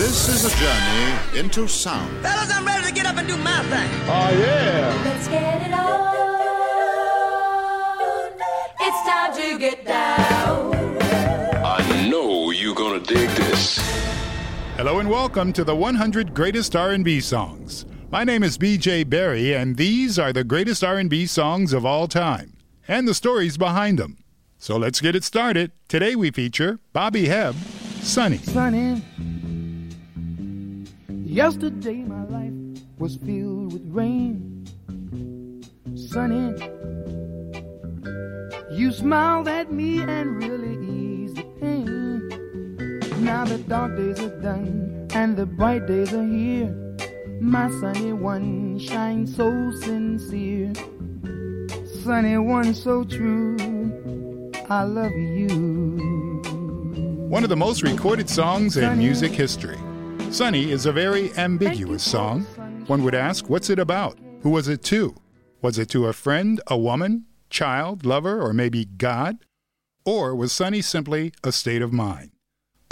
This is a journey into sound. Fellas, I'm ready to get up and do my thing. Oh, yeah. Let's get it on. It's time to get down. I know you're gonna dig this. Hello and welcome to the 100 Greatest R&B Songs. My name is BJ Berry and these are the greatest R&B songs of all time and the stories behind them. So let's get it started. Today we feature Bobby Hebb, Sunny. sunny. Yesterday my life was filled with rain. Sunny. You smiled at me and really eased the pain. Now the dark days are done and the bright days are here. My sunny one shines so sincere. Sunny one so true. I love you. One of the most recorded songs in music history. Sunny is a very ambiguous song. One would ask, what's it about? Who was it to? Was it to a friend, a woman, child, lover, or maybe God? Or was Sunny simply a state of mind?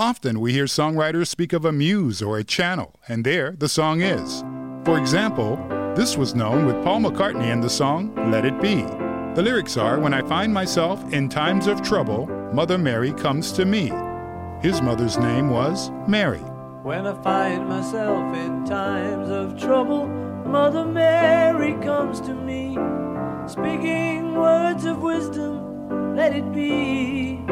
Often we hear songwriters speak of a muse or a channel, and there the song is. For example, this was known with Paul McCartney in the song Let It Be. The lyrics are When I find myself in times of trouble, Mother Mary comes to me. His mother's name was Mary. When I find myself in times of trouble, Mother Mary comes to me, speaking words of wisdom, let it be.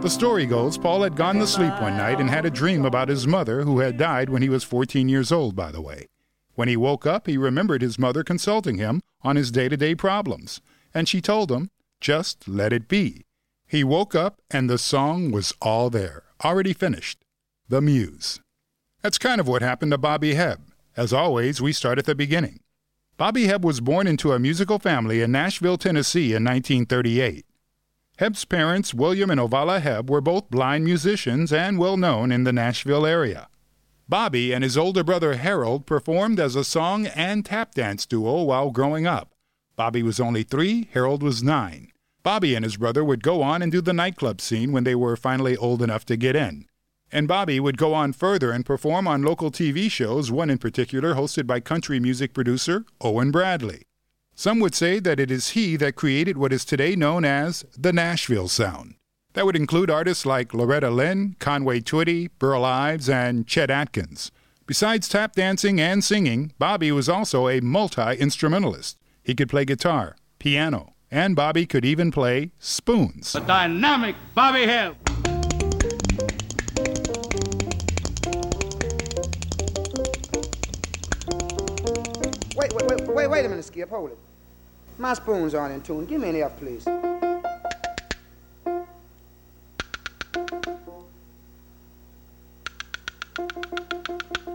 The story goes Paul had gone to sleep one night and had a dream about his mother, who had died when he was 14 years old, by the way. When he woke up, he remembered his mother consulting him on his day to day problems, and she told him, just let it be. He woke up and the song was all there, already finished. The Muse. That's kind of what happened to Bobby Hebb. As always, we start at the beginning. Bobby Hebb was born into a musical family in Nashville, Tennessee in 1938. Hebb's parents, William and Ovala Hebb, were both blind musicians and well known in the Nashville area. Bobby and his older brother Harold performed as a song and tap dance duo while growing up. Bobby was only three, Harold was nine. Bobby and his brother would go on and do the nightclub scene when they were finally old enough to get in. And Bobby would go on further and perform on local TV shows, one in particular hosted by country music producer Owen Bradley. Some would say that it is he that created what is today known as the Nashville sound. That would include artists like Loretta Lynn, Conway Twitty, Burl Ives, and Chet Atkins. Besides tap dancing and singing, Bobby was also a multi instrumentalist. He could play guitar, piano, and Bobby could even play spoons. The dynamic Bobby Hebb. Wait, wait, a minute, Skip. Hold it. My spoons aren't in tune. Give me an F, please.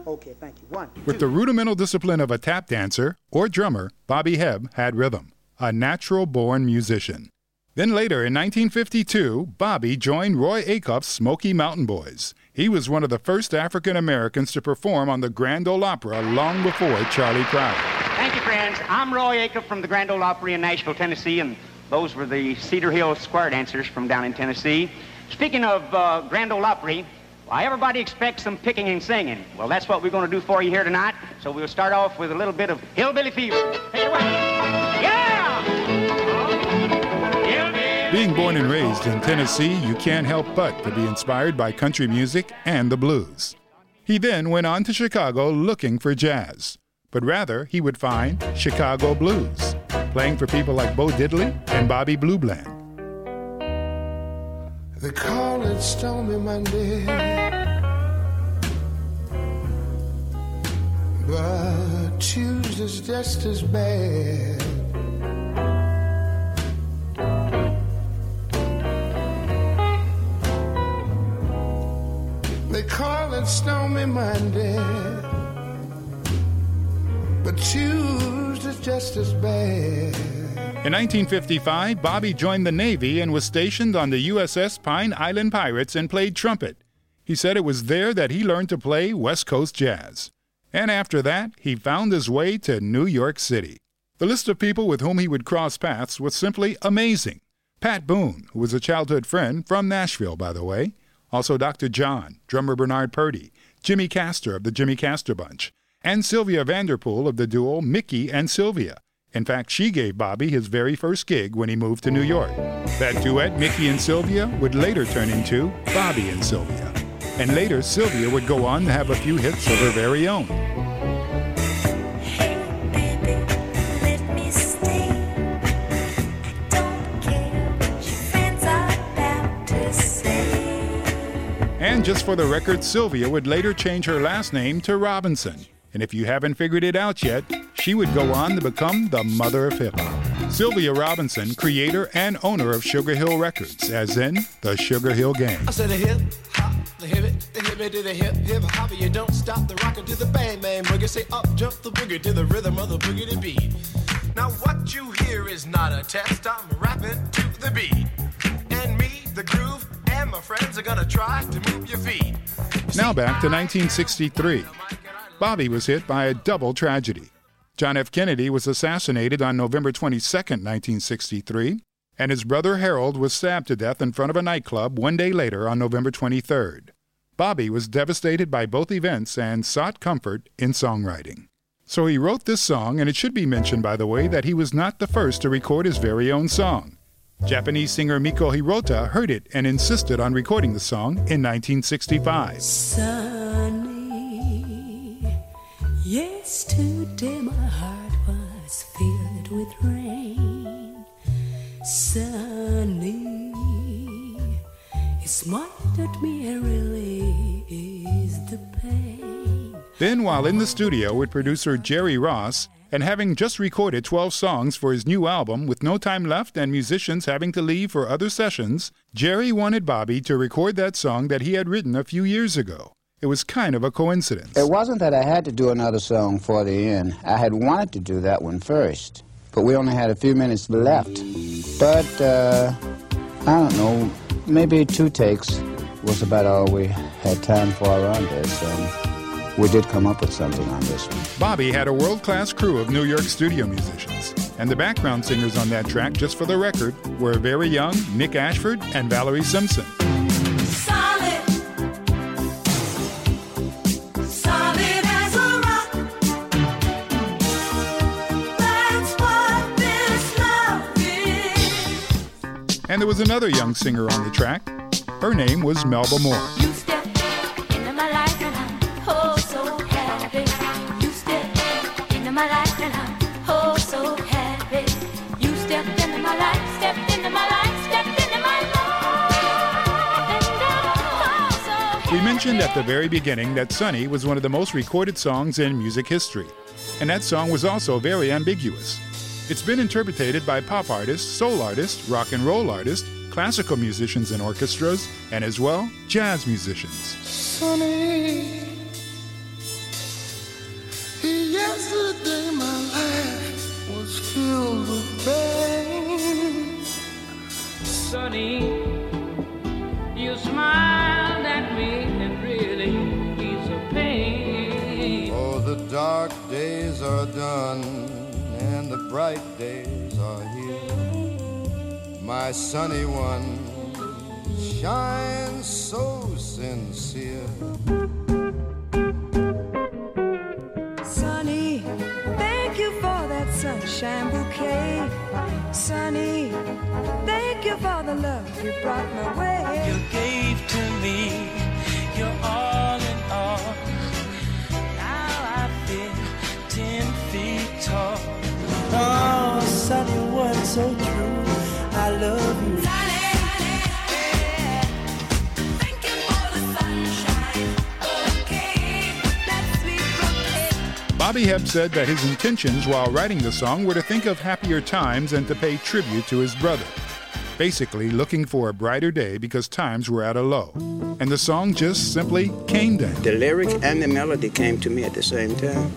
Okay, thank you. One. With the rudimental discipline of a tap dancer or drummer, Bobby Hebb had rhythm, a natural born musician. Then later in 1952, Bobby joined Roy Acuff's Smoky Mountain Boys. He was one of the first African Americans to perform on the Grand Ole Opry long before Charlie Crowder. Thank you, friends. I'm Roy Acuff from the Grand Ole Opry in Nashville, Tennessee, and those were the Cedar Hill Square Dancers from down in Tennessee. Speaking of uh, Grand Ole Opry, why, everybody expects some picking and singing. Well, that's what we're going to do for you here tonight. So we'll start off with a little bit of Hillbilly Fever. Take it away. Yeah! Being born and raised in Tennessee, you can't help but to be inspired by country music and the blues. He then went on to Chicago looking for jazz, but rather he would find Chicago blues, playing for people like Bo Diddley and Bobby Blue Bland. They call it Stormy Monday. But Tuesday's just as bad. They call it Stormy Monday. Just as bad. In 1955, Bobby joined the Navy and was stationed on the USS Pine Island Pirates and played trumpet. He said it was there that he learned to play West Coast jazz. And after that, he found his way to New York City. The list of people with whom he would cross paths was simply amazing. Pat Boone, who was a childhood friend from Nashville, by the way. Also Dr. John, drummer Bernard Purdie, Jimmy Castor of the Jimmy Castor Bunch, and Sylvia Vanderpool of the duo Mickey and Sylvia. In fact, she gave Bobby his very first gig when he moved to New York. That duet, Mickey and Sylvia, would later turn into Bobby and Sylvia. And later, Sylvia would go on to have a few hits of her very own. And just for the record, Sylvia would later change her last name to Robinson. And if you haven't figured it out yet, she would go on to become the mother of hip hop. Sylvia Robinson, creator and owner of Sugar Hill Records, as in the Sugar Hill Gang. I said a hip hop, the hip it, the hip it to the hip hip hop. You don't stop the rocker to the bang bang boogie. Say up jump the boogie to the rhythm of the boogie to beat. Now what you hear is not a test. I'm rapping to the beat, and me, the groove, and my friends are gonna try to move your feet. Now back to 1963. Bobby was hit by a double tragedy. John F. Kennedy was assassinated on November 22, 1963, and his brother Harold was stabbed to death in front of a nightclub one day later on November 23rd. Bobby was devastated by both events and sought comfort in songwriting. So he wrote this song, and it should be mentioned, by the way, that he was not the first to record his very own song. Japanese singer Mieko Hirota heard it and insisted on recording the song in 1965. Sunny, yesterday my heart was filled with rain. Sunny, you smiled at me and the pain. Then, while in the studio with producer Jerry Ross, and having just recorded 12 songs for his new album with no time left and musicians having to leave for other sessions, Jerry wanted Bobby to record that song that he had written a few years ago. It was kind of a coincidence. It wasn't that I had to do another song for the end. I had wanted to do that one first, but we only had a few minutes left. But, uh, I don't know, maybe two takes was about all we had time for around this. And we did come up with something on this one. Bobby had a world class crew of New York studio musicians, and the background singers on that track, just for the record, were very young Nick Ashford and Valerie Simpson. And there was another young singer on the track. Her name was Melba Moore. You step into my life and I'm oh so happy. You step into my life and I'm oh We mentioned at the very beginning that Sunny was one of the most recorded songs in music history. And that song was also very ambiguous. It's been interpreted by pop artists, soul artists, rock and roll artists, classical musicians and orchestras, and as well, jazz musicians. Sunny, yesterday my life was filled with pain. Sunny, you smiled at me and really eased the pain. Oh, the dark days are done and the bright days are here. My sunny one shines so sincere. Sunny, thank you for that sunshine bouquet. Sunny, thank you for the love you brought my way. Bobby Hebb said that his intentions while writing the song were to think of happier times and to pay tribute to his brother. Basically, looking for a brighter day because times were at a low. and the song just simply came down. The lyric and the melody came to me at the same time.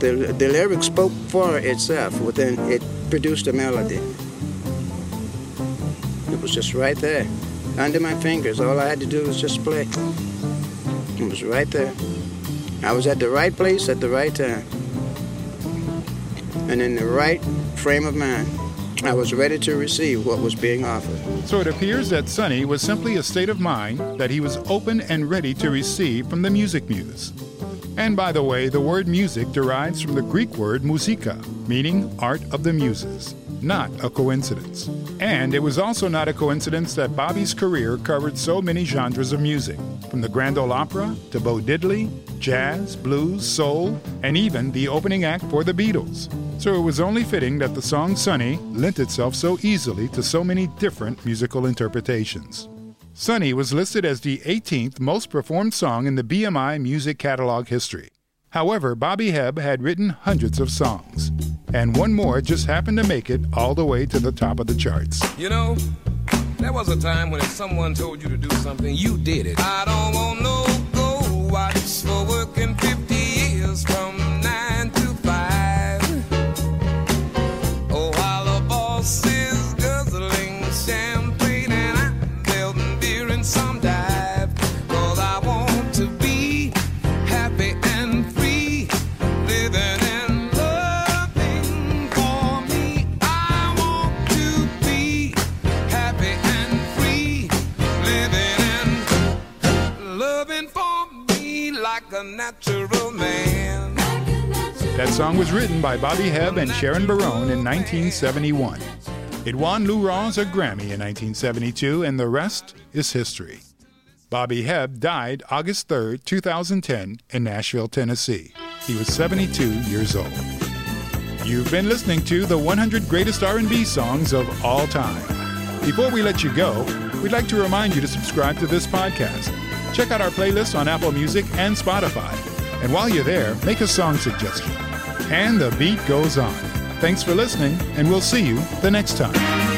The, the lyric spoke for itself, within it produced a melody. It was just right there, under my fingers. All I had to do was just play. It was right there. I was at the right place at the right time, and in the right frame of mind. I was ready to receive what was being offered. So it appears that Sunny was simply a state of mind that he was open and ready to receive from the music muse. And by the way, the word music derives from the Greek word musika, meaning art of the muses. Not a coincidence. And it was also not a coincidence that Bobby's career covered so many genres of music, from the Grand Ole Opry to Bo Diddley, jazz, blues, soul, and even the opening act for the Beatles. So it was only fitting that the song Sunny lent itself so easily to so many different musical interpretations. Sunny was listed as the 18th most performed song in the BMI music catalog history. However, Bobby Hebb had written hundreds of songs, and one more just happened to make it all the way to the top of the charts. You know, there was a time when if someone told you to do something, you did it. I don't want no go watch for working 50 written by Bobby Hebb and Sharon Barone in 1971. It won Lou Rawls a Grammy in 1972, and the rest is history. Bobby Hebb died August 3, 2010, in Nashville, Tennessee. He was 72 years old. You've been listening to the 100 greatest R&B songs of all time. Before we let you go, we'd like to remind you to subscribe to this podcast. Check out our playlist on Apple Music and Spotify. And while you're there, make a song suggestion. And the beat goes on. Thanks for listening, and we'll see you the next time.